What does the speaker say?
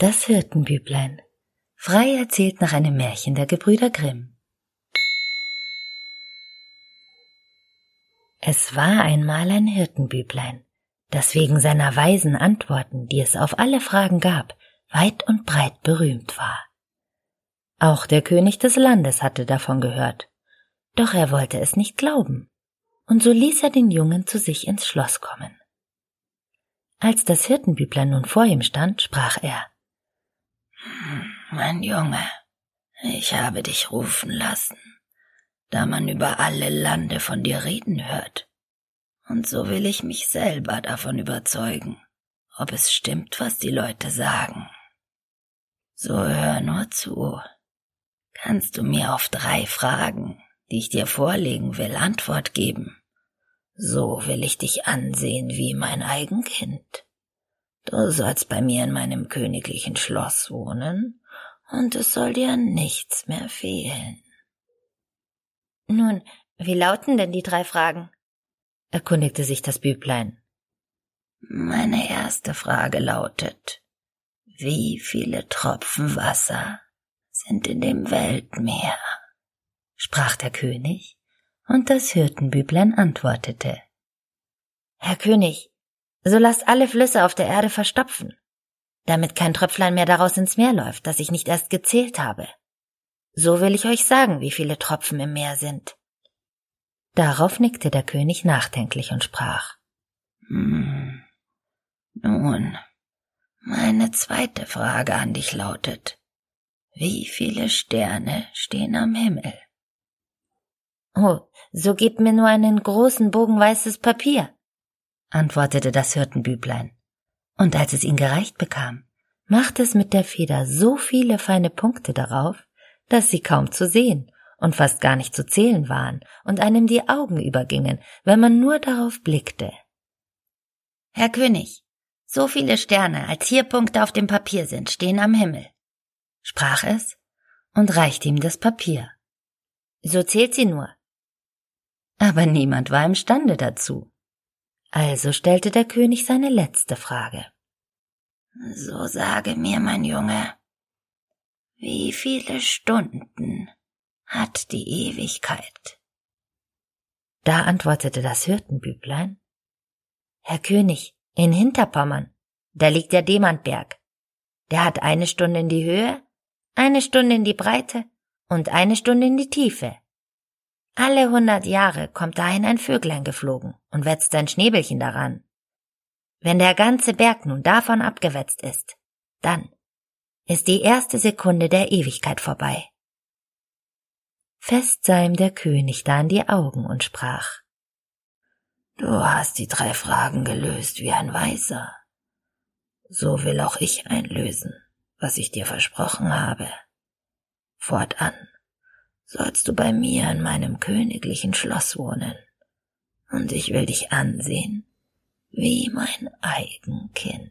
Das Hirtenbüblein. Frei erzählt nach einem Märchen der Gebrüder Grimm. Es war einmal ein Hirtenbüblein, das wegen seiner weisen Antworten, die es auf alle Fragen gab, weit und breit berühmt war. Auch der König des Landes hatte davon gehört, doch er wollte es nicht glauben, und so ließ er den Jungen zu sich ins Schloss kommen. Als das Hirtenbüblein nun vor ihm stand, sprach er Mein Junge, ich habe dich rufen lassen, da man über alle Lande von dir reden hört, und so will ich mich selber davon überzeugen, ob es stimmt, was die Leute sagen. So hör nur zu. Kannst du mir auf drei Fragen, die ich dir vorlegen will, Antwort geben? So will ich dich ansehen wie mein Eigenkind. Du sollst bei mir in meinem königlichen Schloss wohnen, und es soll dir nichts mehr fehlen. Nun, wie lauten denn die drei Fragen? erkundigte sich das Büblein. Meine erste Frage lautet, wie viele Tropfen Wasser sind in dem Weltmeer? sprach der König und das Hirtenbüblein antwortete. Herr König, so lasst alle Flüsse auf der Erde verstopfen, damit kein Tröpflein mehr daraus ins Meer läuft, das ich nicht erst gezählt habe. So will ich euch sagen, wie viele Tropfen im Meer sind. Darauf nickte der König nachdenklich und sprach. Hm. Nun, meine zweite Frage an dich lautet, wie viele Sterne stehen am Himmel? Oh, so gebt mir nur einen großen Bogen weißes Papier, antwortete das Hirtenbüblein. Und als es ihn gereicht bekam, machte es mit der Feder so viele feine Punkte darauf, dass sie kaum zu sehen und fast gar nicht zu zählen waren und einem die Augen übergingen, wenn man nur darauf blickte. Herr König, so viele Sterne, als hier Punkte auf dem Papier sind, stehen am Himmel, sprach es und reichte ihm das Papier. So zählt sie nur, aber niemand war imstande dazu. Also stellte der König seine letzte Frage. So sage mir, mein Junge, wie viele Stunden hat die Ewigkeit? Da antwortete das Hirtenbüblein, Herr König, in Hinterpommern, da liegt der Demantberg. Der hat eine Stunde in die Höhe, eine Stunde in die Breite und eine Stunde in die Tiefe. Alle hundert Jahre kommt dahin ein Vöglein geflogen und wetzt sein Schnäbelchen daran. Wenn der ganze Berg nun davon abgewetzt ist, dann ist die erste Sekunde der Ewigkeit vorbei. Fest sah ihm der König da in die Augen und sprach Du hast die drei Fragen gelöst wie ein Weiser. So will auch ich einlösen, was ich dir versprochen habe. Fortan sollst du bei mir in meinem königlichen Schloss wohnen, und ich will dich ansehen wie mein Eigenkind.